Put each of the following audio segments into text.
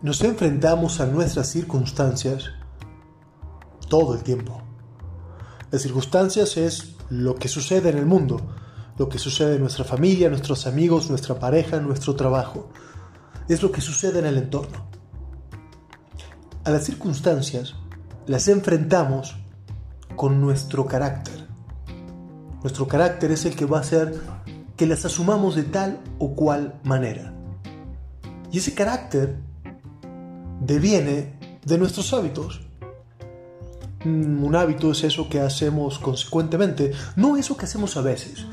Nos enfrentamos a nuestras circunstancias todo el tiempo. Las circunstancias es lo que sucede en el mundo, lo que sucede en nuestra familia, nuestros amigos, nuestra pareja, nuestro trabajo. Es lo que sucede en el entorno. A las circunstancias las enfrentamos con nuestro carácter. Nuestro carácter es el que va a hacer que las asumamos de tal o cual manera. Y ese carácter deviene de nuestros hábitos. Mm, un hábito es eso que hacemos consecuentemente, no eso que hacemos a veces,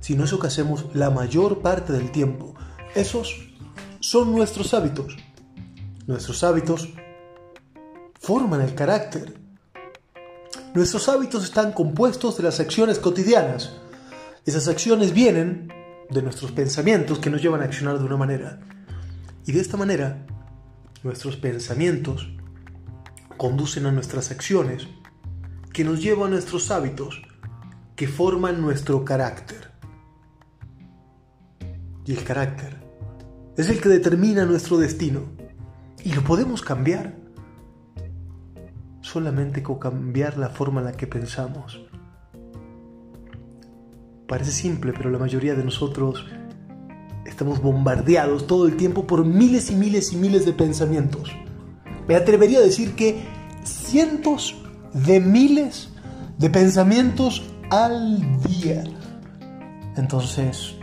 sino eso que hacemos la mayor parte del tiempo. Esos son nuestros hábitos. Nuestros hábitos forman el carácter. Nuestros hábitos están compuestos de las acciones cotidianas. Esas acciones vienen de nuestros pensamientos que nos llevan a accionar de una manera. Y de esta manera, nuestros pensamientos conducen a nuestras acciones, que nos llevan a nuestros hábitos, que forman nuestro carácter. Y el carácter es el que determina nuestro destino. Y lo podemos cambiar solamente con cambiar la forma en la que pensamos. Parece simple, pero la mayoría de nosotros estamos bombardeados todo el tiempo por miles y miles y miles de pensamientos. Me atrevería a decir que cientos de miles de pensamientos al día. Entonces,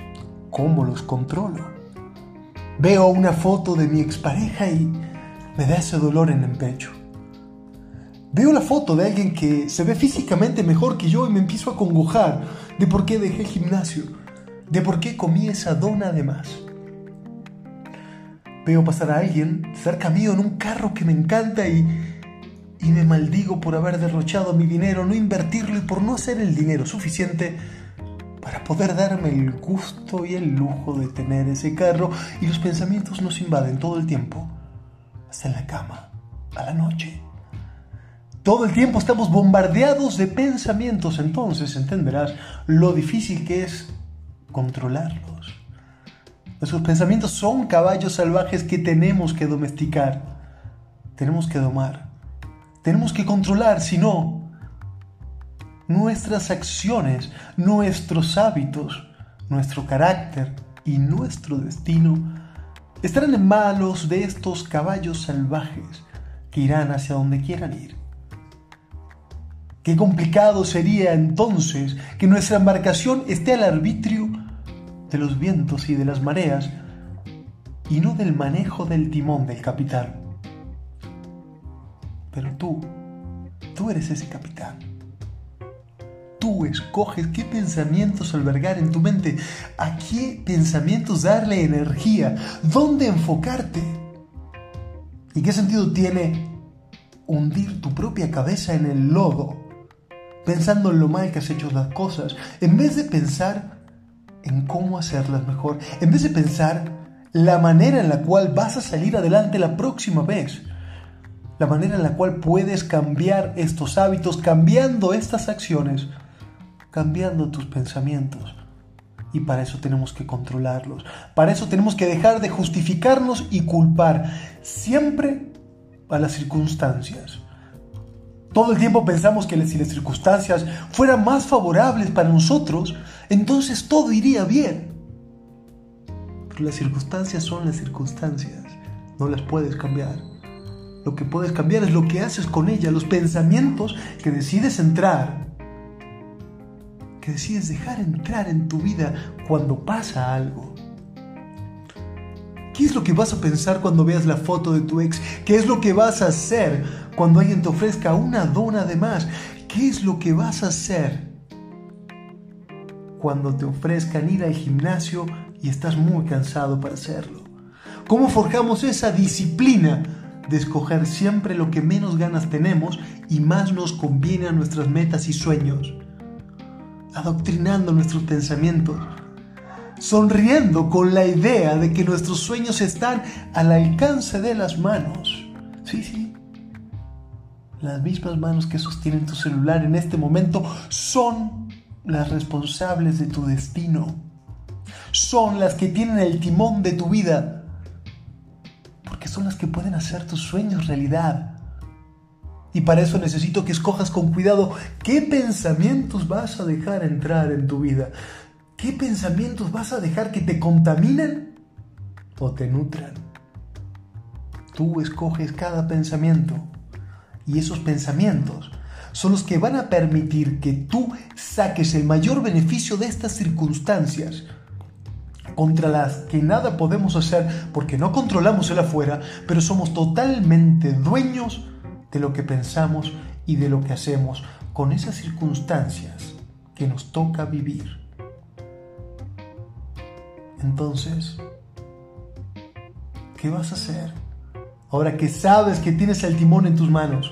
¿cómo los controlo? Veo una foto de mi expareja y me da ese dolor en el pecho. Veo la foto de alguien que se ve físicamente mejor que yo y me empiezo a congojar de por qué dejé el gimnasio, de por qué comí esa dona de más. Veo pasar a alguien cerca mío en un carro que me encanta y, y me maldigo por haber derrochado mi dinero, no invertirlo y por no hacer el dinero suficiente para poder darme el gusto y el lujo de tener ese carro y los pensamientos nos invaden todo el tiempo, hasta en la cama, a la noche. Todo el tiempo estamos bombardeados de pensamientos, entonces entenderás lo difícil que es controlarlos. Nuestros pensamientos son caballos salvajes que tenemos que domesticar, tenemos que domar, tenemos que controlar, si no, nuestras acciones, nuestros hábitos, nuestro carácter y nuestro destino estarán en manos de estos caballos salvajes que irán hacia donde quieran ir. Qué complicado sería entonces que nuestra embarcación esté al arbitrio de los vientos y de las mareas y no del manejo del timón del capitán. Pero tú, tú eres ese capitán. Tú escoges qué pensamientos albergar en tu mente, a qué pensamientos darle energía, dónde enfocarte. ¿Y qué sentido tiene hundir tu propia cabeza en el lodo pensando en lo mal que has hecho las cosas, en vez de pensar en cómo hacerlas mejor, en vez de pensar la manera en la cual vas a salir adelante la próxima vez, la manera en la cual puedes cambiar estos hábitos, cambiando estas acciones, cambiando tus pensamientos. Y para eso tenemos que controlarlos. Para eso tenemos que dejar de justificarnos y culpar siempre a las circunstancias. Todo el tiempo pensamos que si las circunstancias fueran más favorables para nosotros, entonces todo iría bien. Pero las circunstancias son las circunstancias, no las puedes cambiar. Lo que puedes cambiar es lo que haces con ellas, los pensamientos que decides entrar, que decides dejar entrar en tu vida cuando pasa algo. ¿Qué es lo que vas a pensar cuando veas la foto de tu ex? ¿Qué es lo que vas a hacer cuando alguien te ofrezca una dona de más? ¿Qué es lo que vas a hacer cuando te ofrezcan ir al gimnasio y estás muy cansado para hacerlo? ¿Cómo forjamos esa disciplina de escoger siempre lo que menos ganas tenemos y más nos conviene a nuestras metas y sueños? Adoctrinando nuestros pensamientos sonriendo con la idea de que nuestros sueños están al alcance de las manos. Sí, sí. Las mismas manos que sostienen tu celular en este momento son las responsables de tu destino. Son las que tienen el timón de tu vida. Porque son las que pueden hacer tus sueños realidad. Y para eso necesito que escojas con cuidado qué pensamientos vas a dejar entrar en tu vida. ¿Qué pensamientos vas a dejar que te contaminen o te nutran? Tú escoges cada pensamiento y esos pensamientos son los que van a permitir que tú saques el mayor beneficio de estas circunstancias contra las que nada podemos hacer porque no controlamos el afuera, pero somos totalmente dueños de lo que pensamos y de lo que hacemos con esas circunstancias que nos toca vivir. Entonces, ¿qué vas a hacer? Ahora que sabes que tienes el timón en tus manos,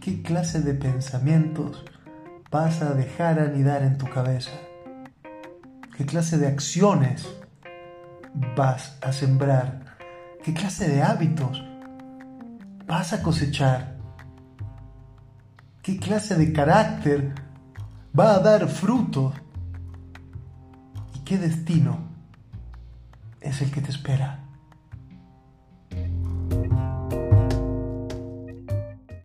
¿qué clase de pensamientos vas a dejar anidar en tu cabeza? ¿Qué clase de acciones vas a sembrar? ¿Qué clase de hábitos vas a cosechar? ¿Qué clase de carácter va a dar fruto? ¿Y qué destino es el que te espera?